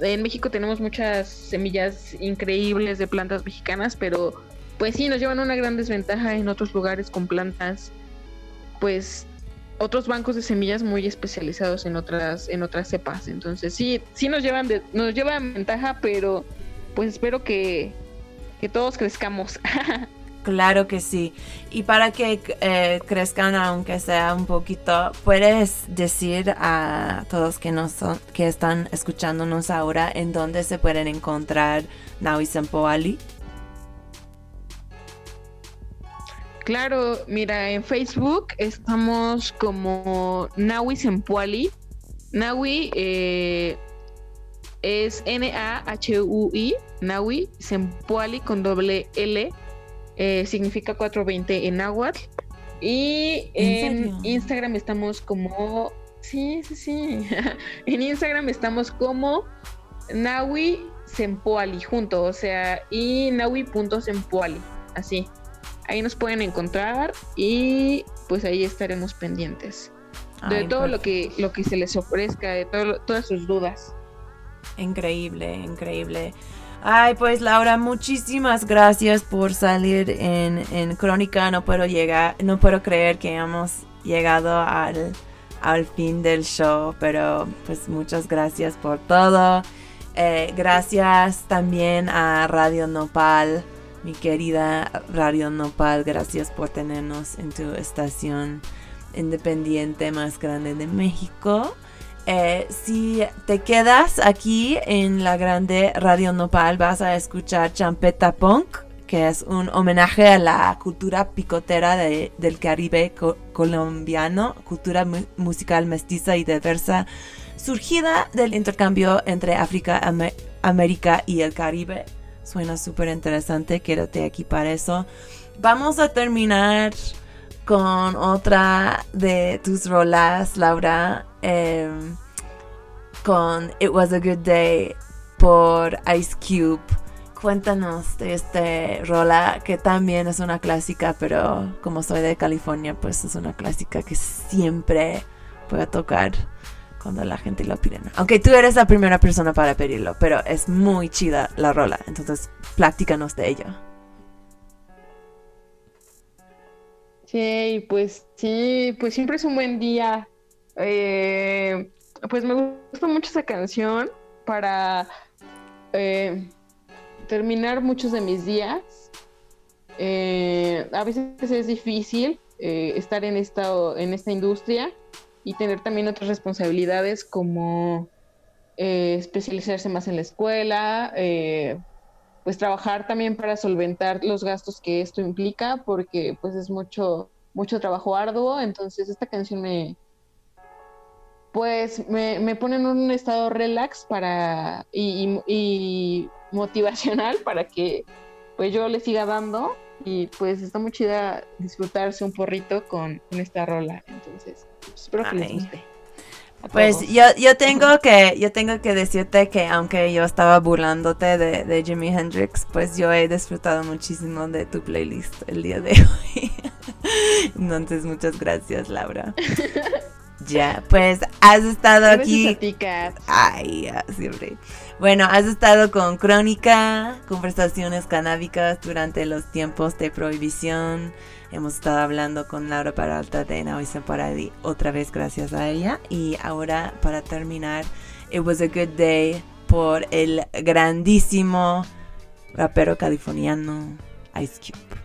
en México tenemos muchas semillas increíbles de plantas mexicanas, pero pues sí, nos llevan una gran desventaja en otros lugares con plantas, pues otros bancos de semillas muy especializados en otras, en otras cepas, entonces sí, sí nos llevan, de, nos llevan ventaja, pero pues espero que, que todos crezcamos. Claro que sí. Y para que eh, crezcan, aunque sea un poquito, puedes decir a todos que nos son, que están escuchándonos ahora en dónde se pueden encontrar Naui Sempoali. Claro, mira, en Facebook estamos como Naui Sempuali. Naui eh, es N-A-H-U-I, Naui Sempuali con doble L, eh, significa 420 en náhuatl. Y ¿En? Instagram estamos como. Sí, sí, sí. en Instagram estamos como Naui Sempoali, junto, o sea, y Naui.sempoali, así. Ahí nos pueden encontrar y pues ahí estaremos pendientes de Ay, todo lo que lo que se les ofrezca, de todo, todas sus dudas. Increíble, increíble. Ay, pues Laura, muchísimas gracias por salir en, en Crónica. No puedo llegar, no puedo creer que hemos llegado al, al fin del show, pero pues muchas gracias por todo. Eh, gracias también a Radio Nopal, mi querida Radio Nopal, gracias por tenernos en tu estación independiente más grande de México. Eh, si te quedas aquí en la grande Radio Nopal, vas a escuchar Champeta Punk, que es un homenaje a la cultura picotera de- del Caribe co- colombiano, cultura mu- musical mestiza y diversa surgida del intercambio entre África, Ame- América y el Caribe. Suena súper interesante, quédate aquí para eso. Vamos a terminar con otra de tus rolas, Laura, em, con It Was a Good Day por Ice Cube. Cuéntanos de este rola que también es una clásica, pero como soy de California, pues es una clásica que siempre puedo tocar cuando la gente lo pide. Aunque tú eres la primera persona para pedirlo, pero es muy chida la rola, entonces platícanos de ella. Sí, pues sí, pues siempre es un buen día. Eh, pues me gusta mucho esa canción para eh, terminar muchos de mis días. Eh, a veces es difícil eh, estar en esta, en esta industria y tener también otras responsabilidades como eh, especializarse más en la escuela, eh, pues trabajar también para solventar los gastos que esto implica, porque pues es mucho, mucho trabajo arduo, entonces esta canción me pues me, me pone en un estado relax para y, y- y motivacional para que pues yo le siga dando y pues está muy chida disfrutarse un porrito con, con esta rola, entonces pues, espero que les Ay. guste. a Pues yo, yo tengo que yo tengo que decirte que aunque yo estaba burlándote de, de Jimi Hendrix, pues yo he disfrutado muchísimo de tu playlist el día de hoy. Entonces muchas gracias, Laura. ya, pues has estado aquí. a. Ay, ya, siempre. Bueno, has estado con Crónica, conversaciones canábicas durante los tiempos de prohibición. Hemos estado hablando con Laura Peralta de Now Paradi, otra vez gracias a ella. Y ahora, para terminar, It Was a Good Day por el grandísimo rapero californiano Ice Cube.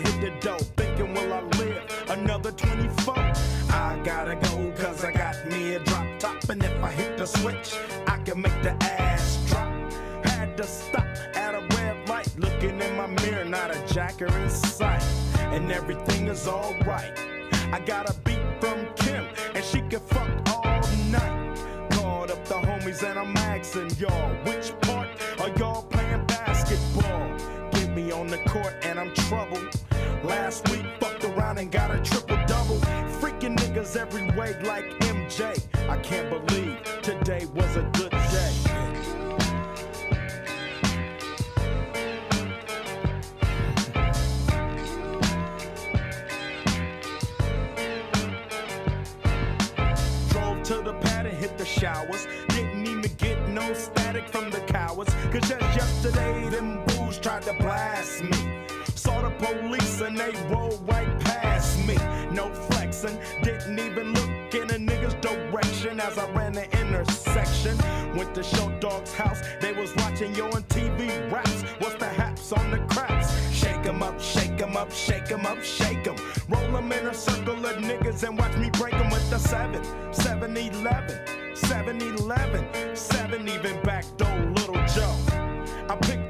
Hit the dough. Thinking, will I live another 24? I gotta go, cause I got me a drop top. And if I hit the switch, I can make the ass drop. Had to stop at a red light, looking in my mirror, not a jacker in sight. And everything is alright. I got a beat from Kim, and she can fuck all night. Called up the homies, and I'm asking y'all, which part are y'all playing basketball? Get me on the court, and I'm troubled. Last week, fucked around and got a triple double. Freaking niggas every way like MJ. I can't believe today was a good day. Drove to the pad and hit the showers. Didn't even get no static from the cowards. Cause just yesterday, them booze tried to blast me. Saw the police and they rolled right past me. No flexing, didn't even look in a nigga's direction as I ran the intersection. Went to Show Dog's house, they was watching yo on TV raps. What's the haps on the craps? Shake 'em up, shake 'em up, shake 'em up, shake 'em. Roll 'em in a circle of niggas and watch me break 'em with the 7, 7 11, 7 11, 7 even back door Little Joe. I picked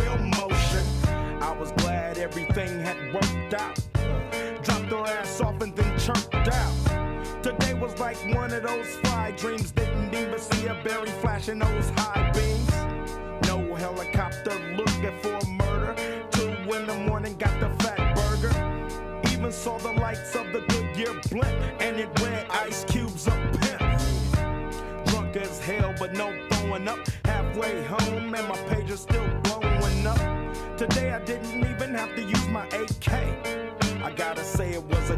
had out. Dropped her ass off and then chirped out. Today was like one of those fly dreams. Didn't even see a berry flashing those high beams. No helicopter looking for a murder. Two in the morning, got the fat burger. Even saw the lights of the Goodyear blimp, and it read Ice Cube's a pimp. Drunk as hell, but no throwing up. Halfway home, and my page is still blowing up. Today I didn't even have to use my AK. I gotta say it was a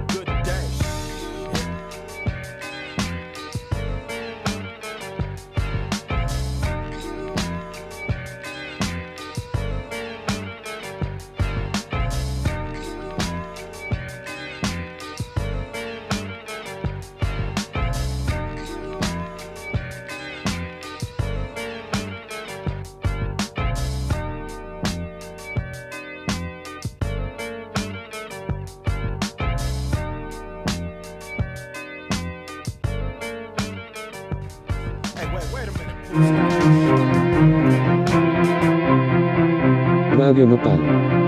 Radio Nopal.